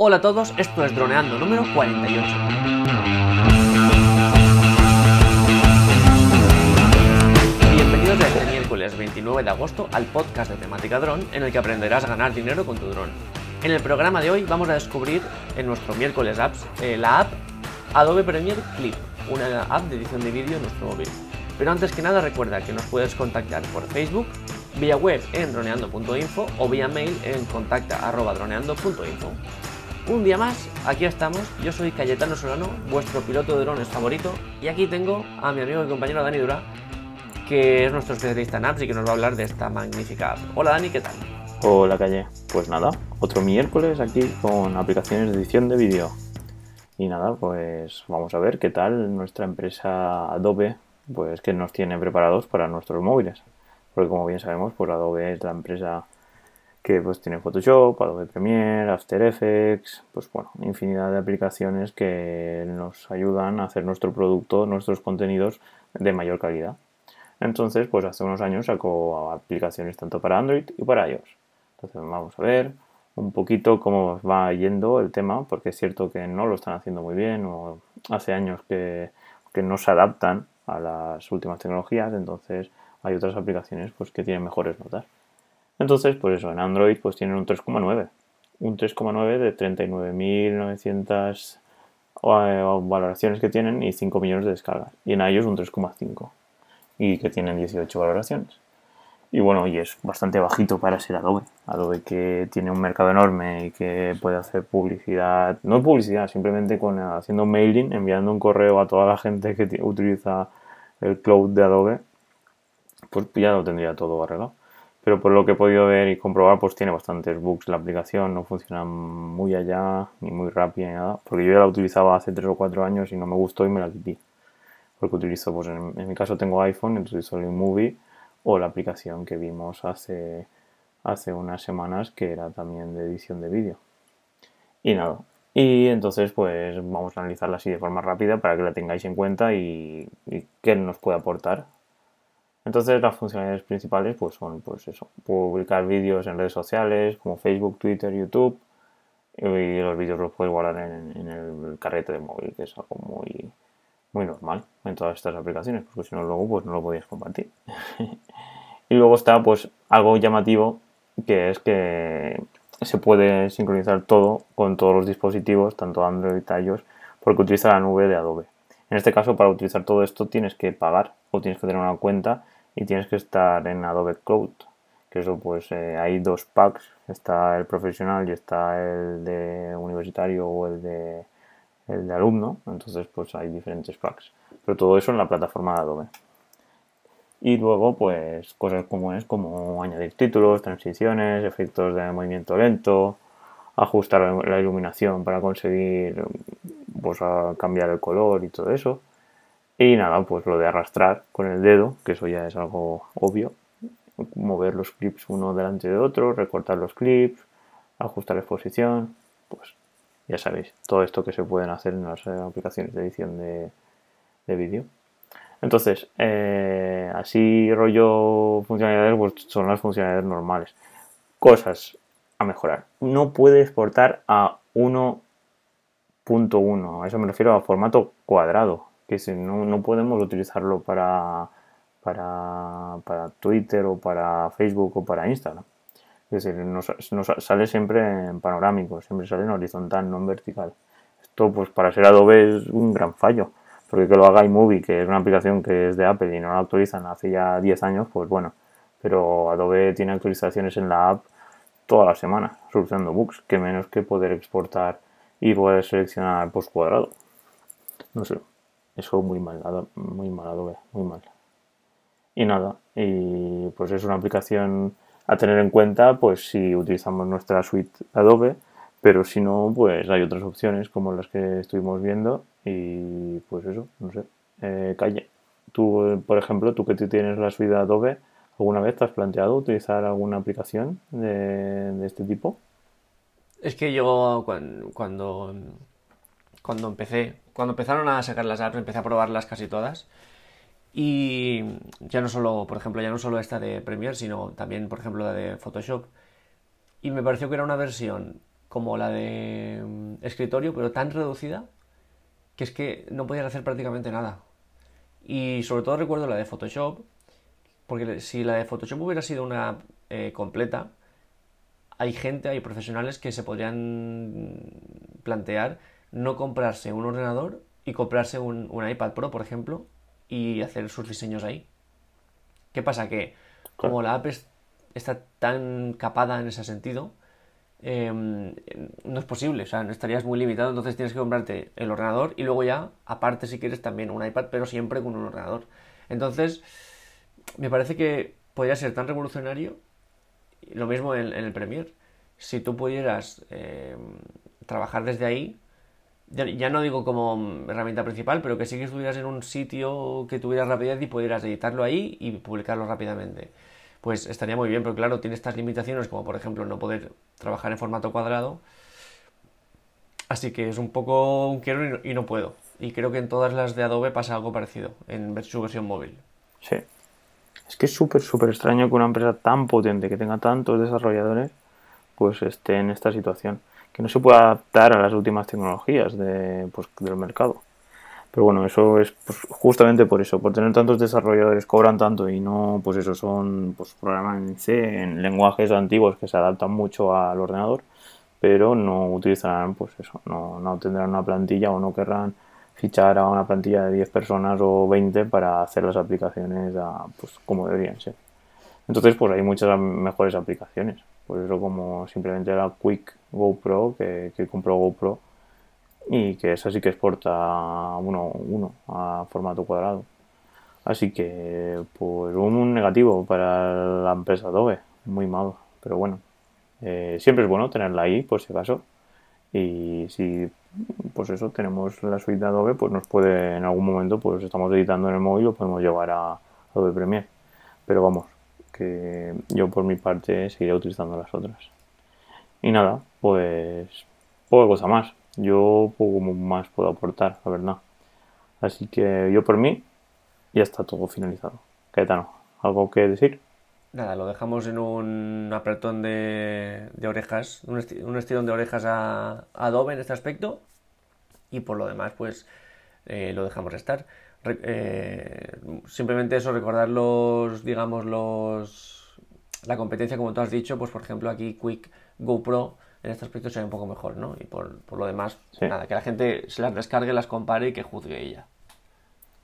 Hola a todos, esto es Droneando número 48. Bienvenidos este miércoles 29 de agosto al podcast de temática dron en el que aprenderás a ganar dinero con tu dron. En el programa de hoy vamos a descubrir en nuestro miércoles apps eh, la app Adobe Premiere Clip, una app de edición de vídeo en nuestro móvil. Pero antes que nada recuerda que nos puedes contactar por Facebook, vía web en droneando.info o vía mail en contacta.droneando.info. Un día más, aquí estamos, yo soy Cayetano Solano, vuestro piloto de drones favorito, y aquí tengo a mi amigo y compañero Dani Dura, que es nuestro especialista en apps y que nos va a hablar de esta magnífica app. Hola Dani, ¿qué tal? Hola Calle, pues nada, otro miércoles aquí con aplicaciones de edición de vídeo. Y nada, pues vamos a ver qué tal nuestra empresa Adobe, pues que nos tiene preparados para nuestros móviles. Porque como bien sabemos, pues Adobe es la empresa que pues tiene Photoshop, Adobe Premiere, After Effects, pues bueno, infinidad de aplicaciones que nos ayudan a hacer nuestro producto, nuestros contenidos de mayor calidad. Entonces, pues hace unos años sacó aplicaciones tanto para Android y para iOS. Entonces vamos a ver un poquito cómo va yendo el tema, porque es cierto que no lo están haciendo muy bien o hace años que, que no se adaptan a las últimas tecnologías, entonces hay otras aplicaciones pues que tienen mejores notas. Entonces, pues eso, en Android pues tienen un 3,9. Un 3,9 de 39.900 eh, valoraciones que tienen y 5 millones de descargas. Y en iOS un 3,5. Y que tienen 18 valoraciones. Y bueno, y es bastante bajito para ser Adobe. Adobe que tiene un mercado enorme y que puede hacer publicidad, no publicidad, simplemente con haciendo mailing, enviando un correo a toda la gente que utiliza el cloud de Adobe, pues ya lo tendría todo arreglado pero por lo que he podido ver y comprobar, pues tiene bastantes bugs la aplicación, no funciona muy allá, ni muy rápida, ni nada, porque yo ya la utilizaba hace 3 o 4 años y no me gustó y me la quité. Porque utilizo, pues en, mi caso tengo iPhone, entonces utilizo el Movie o la aplicación que vimos hace, hace unas semanas que era también de edición de vídeo. Y nada, y entonces pues vamos a analizarla así de forma rápida para que la tengáis en cuenta y, y qué nos puede aportar entonces las funcionalidades principales pues son pues eso, publicar vídeos en redes sociales como Facebook, Twitter, YouTube y los vídeos los puedes guardar en, el carrete de móvil, que es algo muy, muy normal en todas estas aplicaciones, porque si no luego pues no lo podías compartir. y luego está pues algo llamativo que es que se puede sincronizar todo con todos los dispositivos, tanto Android y iOS, porque utiliza la nube de Adobe. En este caso, para utilizar todo esto tienes que pagar o tienes que tener una cuenta y tienes que estar en Adobe Cloud. Que eso pues eh, hay dos packs, está el profesional y está el de universitario o el de, el de alumno, entonces pues hay diferentes packs. Pero todo eso en la plataforma de Adobe. Y luego pues cosas comunes como añadir títulos, transiciones, efectos de movimiento lento, ajustar la iluminación para conseguir pues cambiar el color y todo eso. Y nada, pues lo de arrastrar con el dedo, que eso ya es algo obvio. Mover los clips uno delante de otro, recortar los clips, ajustar exposición, pues ya sabéis, todo esto que se pueden hacer en las aplicaciones de edición de, vídeo. Entonces, eh, así rollo funcionalidades, pues son las funcionalidades normales. Cosas a mejorar. No puede exportar a 1.1, a eso me refiero a formato cuadrado que si no, no podemos utilizarlo para, para, para, Twitter o para Facebook o para Instagram. Es decir, nos, sale siempre en panorámico, siempre sale en horizontal, no en vertical. Esto, pues para ser Adobe es un gran fallo, porque que lo haga iMovie, que es una aplicación que es de Apple y no la actualizan hace ya 10 años, pues bueno. Pero Adobe tiene actualizaciones en la app toda la semana, solucionando bugs, que menos que poder exportar y poder seleccionar post cuadrado. No sé, eso muy mal, muy mal Adobe, muy mal. Y nada, y pues es una aplicación a tener en cuenta pues si utilizamos nuestra suite Adobe, pero si no, pues hay otras opciones como las que estuvimos viendo y pues eso, no sé. Eh, calle, tú, por ejemplo, tú que tienes la suite Adobe, ¿alguna vez te has planteado utilizar alguna aplicación de, de este tipo? Es que yo cuando, cuando empecé cuando empezaron a sacar las apps, empecé a probarlas casi todas. Y ya no solo, por ejemplo, ya no solo esta de Premiere, sino también, por ejemplo, la de Photoshop. Y me pareció que era una versión como la de mm, escritorio, pero tan reducida que es que no podías hacer prácticamente nada. Y sobre todo recuerdo la de Photoshop, porque si la de Photoshop hubiera sido una eh, completa, hay gente, hay profesionales que se podrían plantear no comprarse un ordenador y comprarse un, iPad Pro, por ejemplo, y hacer sus diseños ahí. ¿Qué pasa? Que como la app está tan capada en ese sentido, em, no es posible, o sea, estarías muy limitado, entonces tienes que comprarte el ordenador y luego ya, aparte si quieres también un iPad, pero siempre con un ordenador. Entonces, me parece que podría ser tan revolucionario, lo mismo en, el Premiere, si tú pudieras em, trabajar desde ahí, ya no digo como herramienta principal, pero que sí que estuvieras en un sitio que tuvieras rapidez y pudieras editarlo ahí y publicarlo rápidamente. Pues estaría muy bien, pero claro, tiene estas limitaciones como por ejemplo no poder trabajar en formato cuadrado. Así que es un poco un quiero y no, puedo. Y creo que en todas las de Adobe pasa algo parecido, en su versión móvil. Sí. Es que es súper, súper extraño que una empresa tan potente, que tenga tantos desarrolladores, pues esté en esta situación que no se pueda adaptar a las últimas tecnologías de, pues, del mercado. Pero bueno, eso es pues, justamente por eso, por tener tantos desarrolladores, cobran tanto y no, pues eso, son pues, programas en C, en lenguajes antiguos que se adaptan mucho al ordenador, pero no utilizarán, pues eso, no, no tendrán una plantilla o no querrán fichar a una plantilla de 10 personas o 20 para hacer las aplicaciones pues, como deberían ser. Entonces, pues hay muchas mejores aplicaciones. Por eso como simplemente la Quick GoPro, que, compró GoPro, y que esa sí que exporta uno, uno a formato cuadrado. Así que, pues un negativo para la empresa Adobe, muy malo, pero bueno, eh, siempre es bueno tenerla ahí, por si acaso. Y si, pues eso, tenemos la suite Adobe, pues nos puede, en algún momento, pues estamos editando en el móvil, lo podemos llevar a Adobe Premiere. Pero vamos, que yo por mi parte seguiré utilizando las otras. Y nada, pues poca cosa más. Yo poco más puedo aportar, la verdad. Así que yo por mí ya está todo finalizado. Caetano, ¿algo que decir? Nada, lo dejamos en un apretón de, orejas, un, estirón de orejas a, Adobe en este aspecto. Y por lo demás, pues eh, lo dejamos estar. Eh, simplemente eso, recordar los, digamos, los, la competencia, como tú has dicho, pues por ejemplo aquí Quick GoPro en este aspecto sería un poco mejor, ¿no? Y por, lo demás, nada, que la gente se las descargue, las compare y que juzgue ella.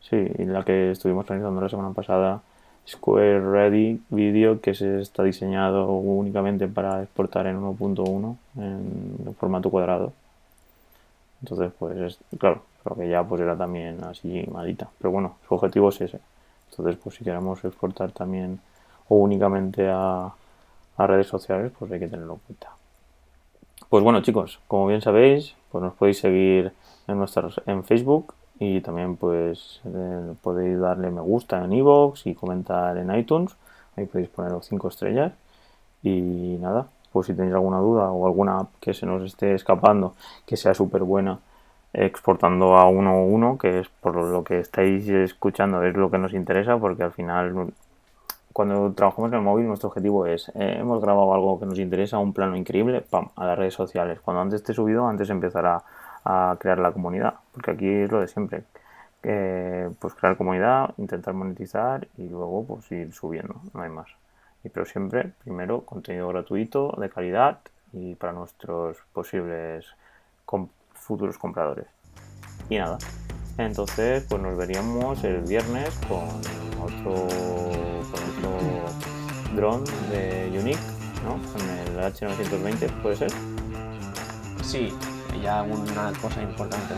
Sí, y la que estuvimos realizando la semana pasada, Square Ready Video, que se está diseñado únicamente para exportar en 1.1 en formato cuadrado. Entonces, pues, claro, creo que ya pues era también así malita. Pero bueno, su objetivo es ese. Entonces, pues si queremos exportar también o únicamente a, redes sociales, pues hay que tenerlo en cuenta. Pues bueno, chicos, como bien sabéis, pues nos podéis seguir en nuestros en Facebook y también pues eh, podéis darle me gusta en iVoox y comentar en iTunes. Ahí podéis poner los 5 estrellas. Y nada, si tenéis alguna duda o alguna que se nos esté escapando, que sea súper buena, exportando a 1.1, que es por lo que estáis escuchando, es lo que nos interesa, porque al final cuando trabajamos en el móvil, nuestro objetivo es, eh, hemos grabado algo que nos interesa, un plano increíble, pam, a las redes sociales. Cuando antes esté subido, antes empezará a crear la comunidad, porque aquí es lo de siempre. pues crear comunidad, intentar monetizar y luego pues ir subiendo, no hay más. Y pero siempre, primero, contenido gratuito, de calidad y para nuestros posibles futuros compradores. Y nada, entonces pues nos veríamos el viernes con otro drone de Unique, ¿no? Con el H920, ¿puede ser? Sí, ya una cosa importante,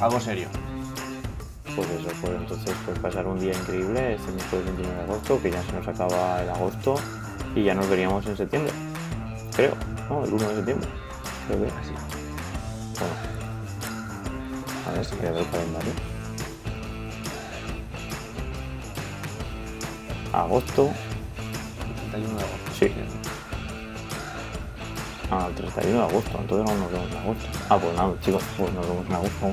algo serio. Pues eso, pues entonces pues pasar un día increíble este miércoles 29 de agosto, que ya se nos acaba el agosto y ya nos veríamos en septiembre. Creo, ¿no? El 1 de septiembre. Creo que así. Bueno. A ver, si voy a ver el calendario. Agosto, 31 de agosto. Sí. Ah, el 31 de agosto, entonces no nos vemos en agosto. Ah, pues nada, chicos, pues nos vemos en agosto.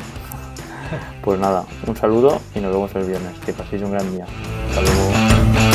Pues nada, un saludo y nos vemos el viernes. Que paséis un gran día. Hasta luego.